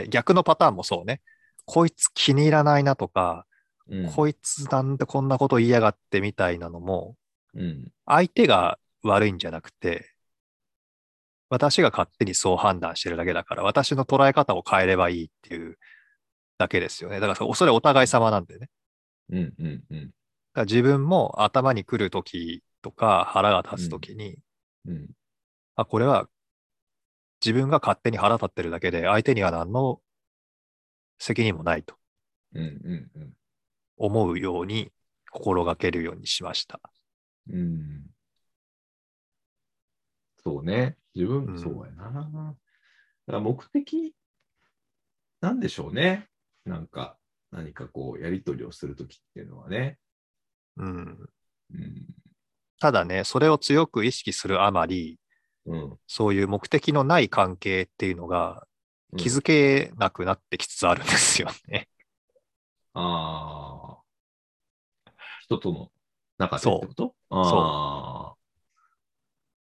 って、逆のパターンもそうね。こいつ気に入らないなとか、うん。こいつなんでこんなこと言いやがってみたいなのも、うん。相手が悪いんじゃなくて、私が勝手にそう判断してるだけだから、私の捉え方を変えればいいっていうだけですよね。だからそそれお互い様なんでね。うん。うん。うん。だから自分も頭に来るときとか腹が立つときに、うん。あ、これは自分が勝手に腹立ってるだけで、相手には何の責任もないとうん。うん。うん。思うように心がけるようにしました。うん。そうね。自分、うんそうやな。だから目的、なんでしょうね。なんか、何かこう、やりとりをするときっていうのはね。うん。うん。ただね、それを強く意識するあまり、うん。そういう目的のない関係っていうのが気づけなくなってきつつあるんですよね。ああ。人との中でってこと？あ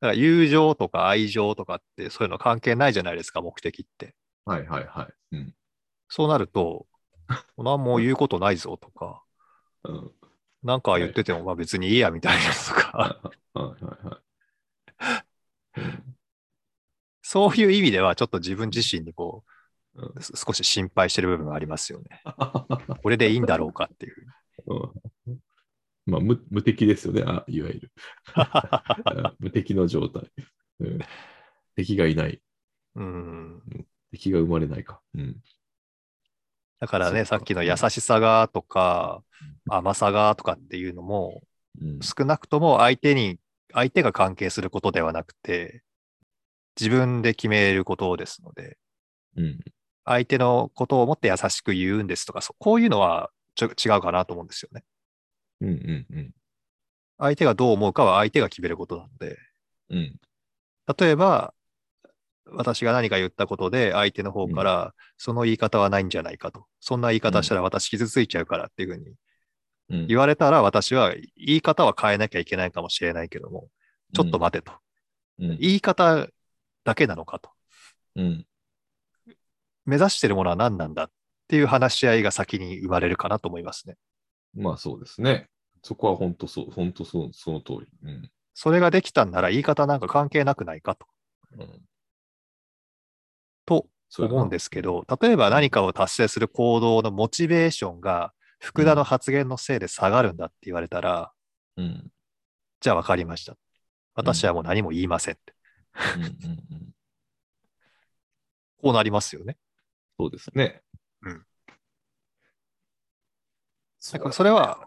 だから友情とか愛情とかってそういうの関係ないじゃないですか、目的って。あ。はいはいはい。うん。そうなると、何も言うことないぞとか、うん。なんか言っててもまあ別にいいやみたいなとか、はいはいはい。う んそういう意味ではちょっと自分自身にこうんう、す少し心配してる部分がありますよね。これでいいんだろうかっていう。うんまあ無、無敵ですよね、あいわゆる。あ 無敵の状態、うん。敵がいない。うん。敵が生まれないか。うん。だからね、さっきの優しさがとか、甘さがとかっていうのも、うん、少なくとも相手に、相手が関係することではなくて、自分で決めることですので、うん。相手のことを思って優しく言うんですとか、こういうのはちょ違うかなと思うんですよね。うん。うん。うん。相手がどう思うかは相手が決めることなので、うん。例えば、私が何か言ったことで相手の方から、その言い方はないんじゃないかと。そんな言い方したら私傷ついちゃうからっていうふうにうん。言われたら私は言い方は変えなきゃいけないかもしれないけども、ちょっと待てと。うん。言い方だけなのかと。うん。目指してるものは何なんだっていう話し合いが先に生まれるかなと思いますね。まあそうですね。そこは本当そう、本当そう、その通り。うん。それができたんなら言い方なんか関係なくないかと。うん、と思うんですけど、例えば何かを達成する行動のモチベーションが福田の発言のせいで下がるんだって言われたら、うん。じゃあ分かりました。私はもう何も言いませんって。うん。うん。うん。こうなりますよね。そうですね。うん。そだからそれは、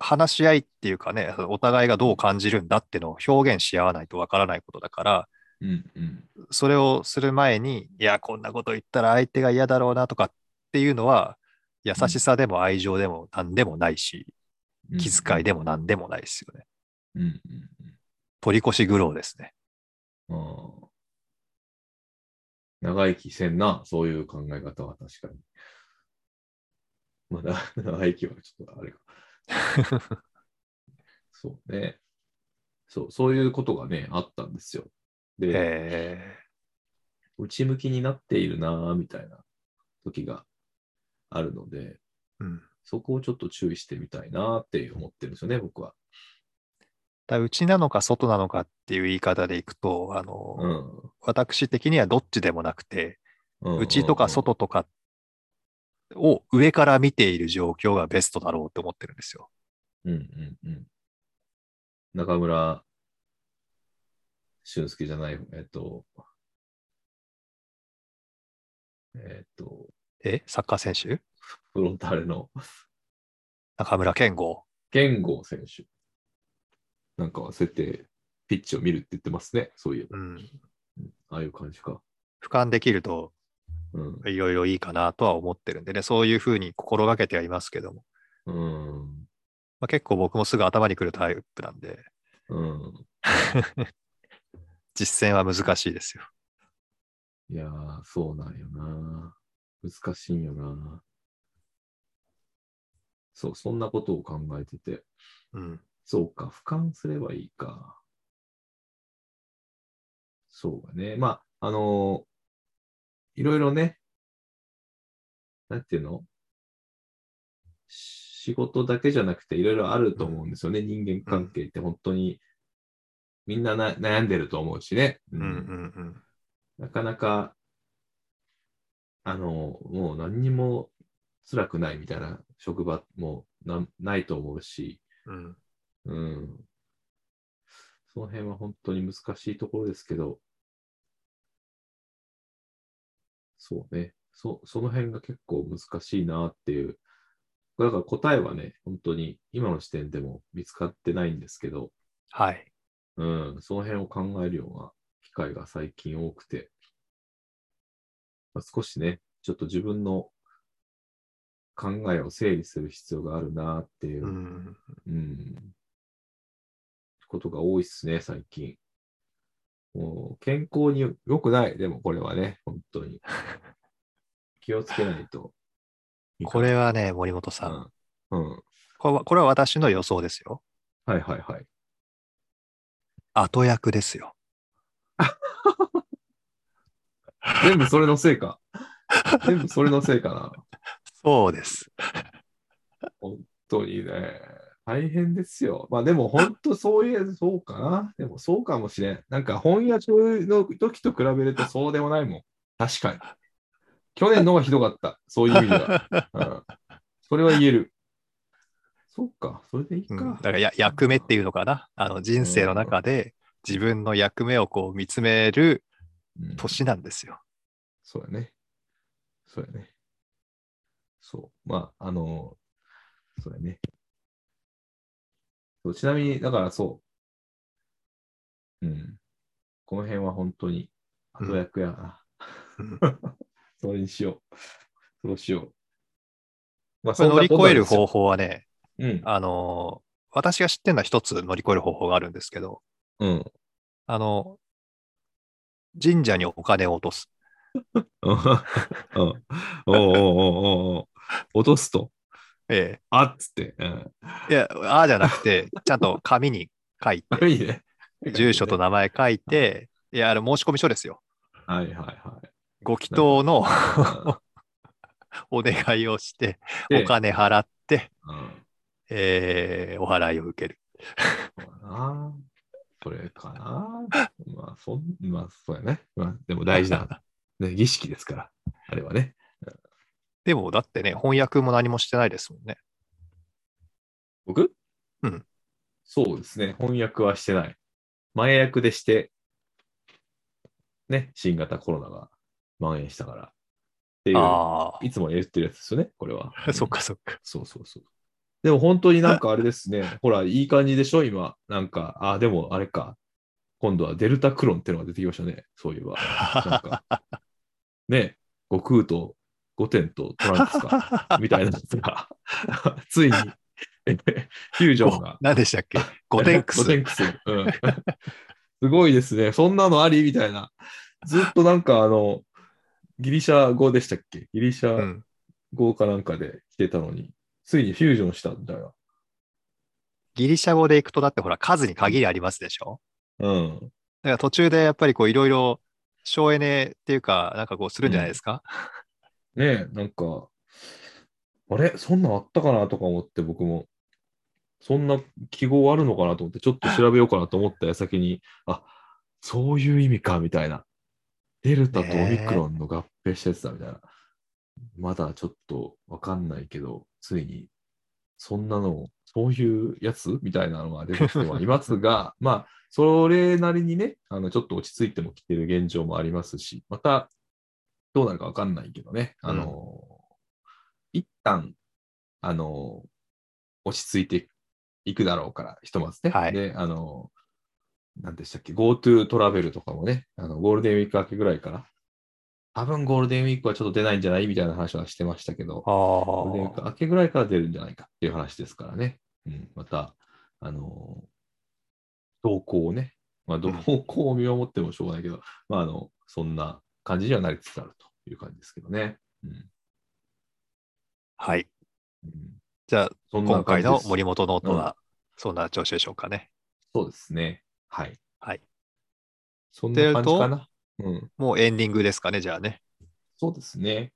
話し合いっていうかね、お互いがどう感じるんだっていうのを表現し合わないと分からないことだから、うん。うん。それをする前に、いや、こんなこと言ったら相手が嫌だろうなとかっていうのは、優しさでも愛情でも何でもないし、うん。気遣いでも何でもないですよね。うん。うん。取り越し苦労ですね。長生きせんな、そういう考え方は確かに。まだ、長生きはちょっとあれか。そうね。そう、そういうことがね、あったんですよ。で、え内向きになっているなぁみたいな時があるので、ーうん、そこをちょっと注意してみたいなって思ってるんですよね、僕は。だ内なのか外なのかっていう言い方でいくと、あの、うん。私的にはどっちでもなくて、うん内とか外とかを上から見ている状況がベストだろうと思ってるんですよ。うんうんうん。中村俊介じゃない、えっと、えっと、えサッカー選手？フロンターレの中村健吾。健吾選手。なんかそうやってピッチを見るって言ってますね、そうい。うん。うんああいう感じか。俯瞰できるとうん。いろいろいいかなとは思ってるんでね、そういうふうに心がけてはいますけども、うん。まあ、結構僕もすぐ頭にくるタイプなんで、うん。実践は難しいですよ。いやー、そうなんよな。難しいんよな。そう、そんなことを考えてて。うん。そうか、俯瞰すればいいか。そうだね。まあ、あのいろいろね、なんていうの？仕事だけじゃなくていろいろあると思うんですよね。人間関係って本当にみんなな悩んでると思うしね。ううんうんうん。なかなか、あの、もう何にも辛くないみたいな職場もなないと思うし、うん。うん。その辺は本当に難しいところですけど、そうね。そその辺が結構難しいなっていう。だから答えはね、本当に今の時点でも見つかってないんですけど、はい。うん、その辺を考えるような機会が最近多くて、まあ、少しね、ちょっと自分の考えを整理する必要があるなっていうう、ん。うんことが多いっすね、最近。もう健康に良くない、でもこれはね、本当に。気をつけないといいかこな。れはね、森本さん。うん。うん。これはこれは私の予想ですよ。はいはいはい。後役ですよ。全部それのせいか。全部それのせいかな。そうです。本当にね、大変ですよ。まあでも本当そういう、そうかな。でもそうかもしれん。なんか翻訳の時と比べるとそうでもないもん。確かに。去年の方がひどかった。そういう意味では。うん、それは言える。そうか、それでいいか。うん、だからや役目っていうのかな。あの人生の中で自分の役目をこう見つめるうん年なんですよ。そうやね。そうやね。そう。まあ、あの、そうやね。そうちなみに、だからそう。うん。この辺は本当に後役やな。うん それにしよう。そうしよう。まあこれ乗り越える方法。法はね、うん。あのー私が知ってるのは一つ乗り越える方法があるんですけど、うん。あの、神社にお金を落とす。落とすと。えあっつって。うん。え。いや、ああじゃなくて、ちゃんと紙に書いて、いいね。住所と名前書いて、いや、あれ申し込み書ですよ。はいはいはい。ご祈祷のうんお願いをして、でお金払って、うんえーお払いを受ける。そうだな。それかな。まあ、そん、まあ、そうやね。まあ、でも大事な、ね、儀式ですから、あれはね。でも、だってね、翻訳も何もしてないですもんね。僕？うん。そうですね。翻訳はしてない。前役でして、ね、新型コロナが蔓延したから。っていう、あいつも言ってるやつですよね、これは。あ、そっかそっか。そうそうそう。でも本当になんかあれですね。ほら、いい感じでしょ今。なんか、あ、でもあれか。今度はデルタクロンってのが出てきましたね。そういえば。なんか、ね、悟空とゴテンとトランクスか、みたいなやつが、ついに、えフュージョンが。何でしたっけ？ゴテンクス。ゴテンクス。うん。すごいですね。そんなのあり？みたいな。ずっとなんかあの、ギリシャ語でしたっけ？ギリシャうん。語かなんかで来てたのに、ついにフュージョンしたんだよ。ギリシャ語でいくと、だってほら、数に限りありますでしょ？うん。だから途中でやっぱりこういろいろ省エネっていうか、なんかこうするんじゃないですか、ねえ、なんか、あれ？そんなんあったかなとか思って僕も、そんな記号あるのかなと思って、ちょっと調べようかなと思った矢先に、あ、そういう意味か、みたいな。デルタとオミクロンの合併したやつだ、みたいな。まだちょっとわかんないけど、ついに、そんなの、そういうやつ？みたいなのが出てきてはいますが、まあ、それなりにね、あの、ちょっと落ち着いてもきてる現状もありますし、また、どうなるかわかんないけどね、あの、一旦、あの、落ち着いていくだろうから、ひとまずね。はい。で、あの、何でしたっけ、GoTo トラベルとかもね、あの、ゴールデンウィーク明けぐらいから、多分ゴールデンウィークはちょっと出ないんじゃない？みたいな話はしてましたけど、あゴールデンウィークあ。明けぐらいから出るんじゃないかっていう話ですからね。うん、また、あの動向をね、まあ、動向を見守ってもしょうがないけど、まあ、あの、そんな感じにはなりつつあるという感じですけどね。うん。はい。うん、じゃあ、今回の森本ノートは、そんな調子でしょうかね。そうですね。はい。はい。そんな感じかな。うん。もうエンディングですかね、じゃあね。そうですね。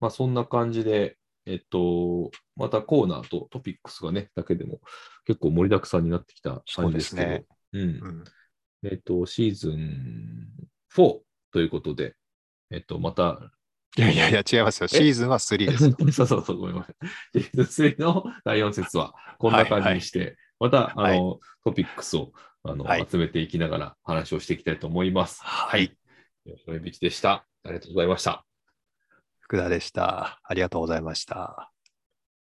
まあそんな感じで、えっと、またコーナーとトピックスがね、だけでも結構盛りだくさんになってきた感じですけど、そうんうん。えっと、シーズン4ということで、えっと、また、いやいやいや、違いますよ。シーズンは3ですよ。そうそうそう、ごめんごめん。シーズン3の第4節はこんな感じにして、また、あの、トピックスをあの、はい集めていきながら話をしていきたいと思います。はい。吉野ビチでした。ありがとうございました。福田でした。ありがとうございました。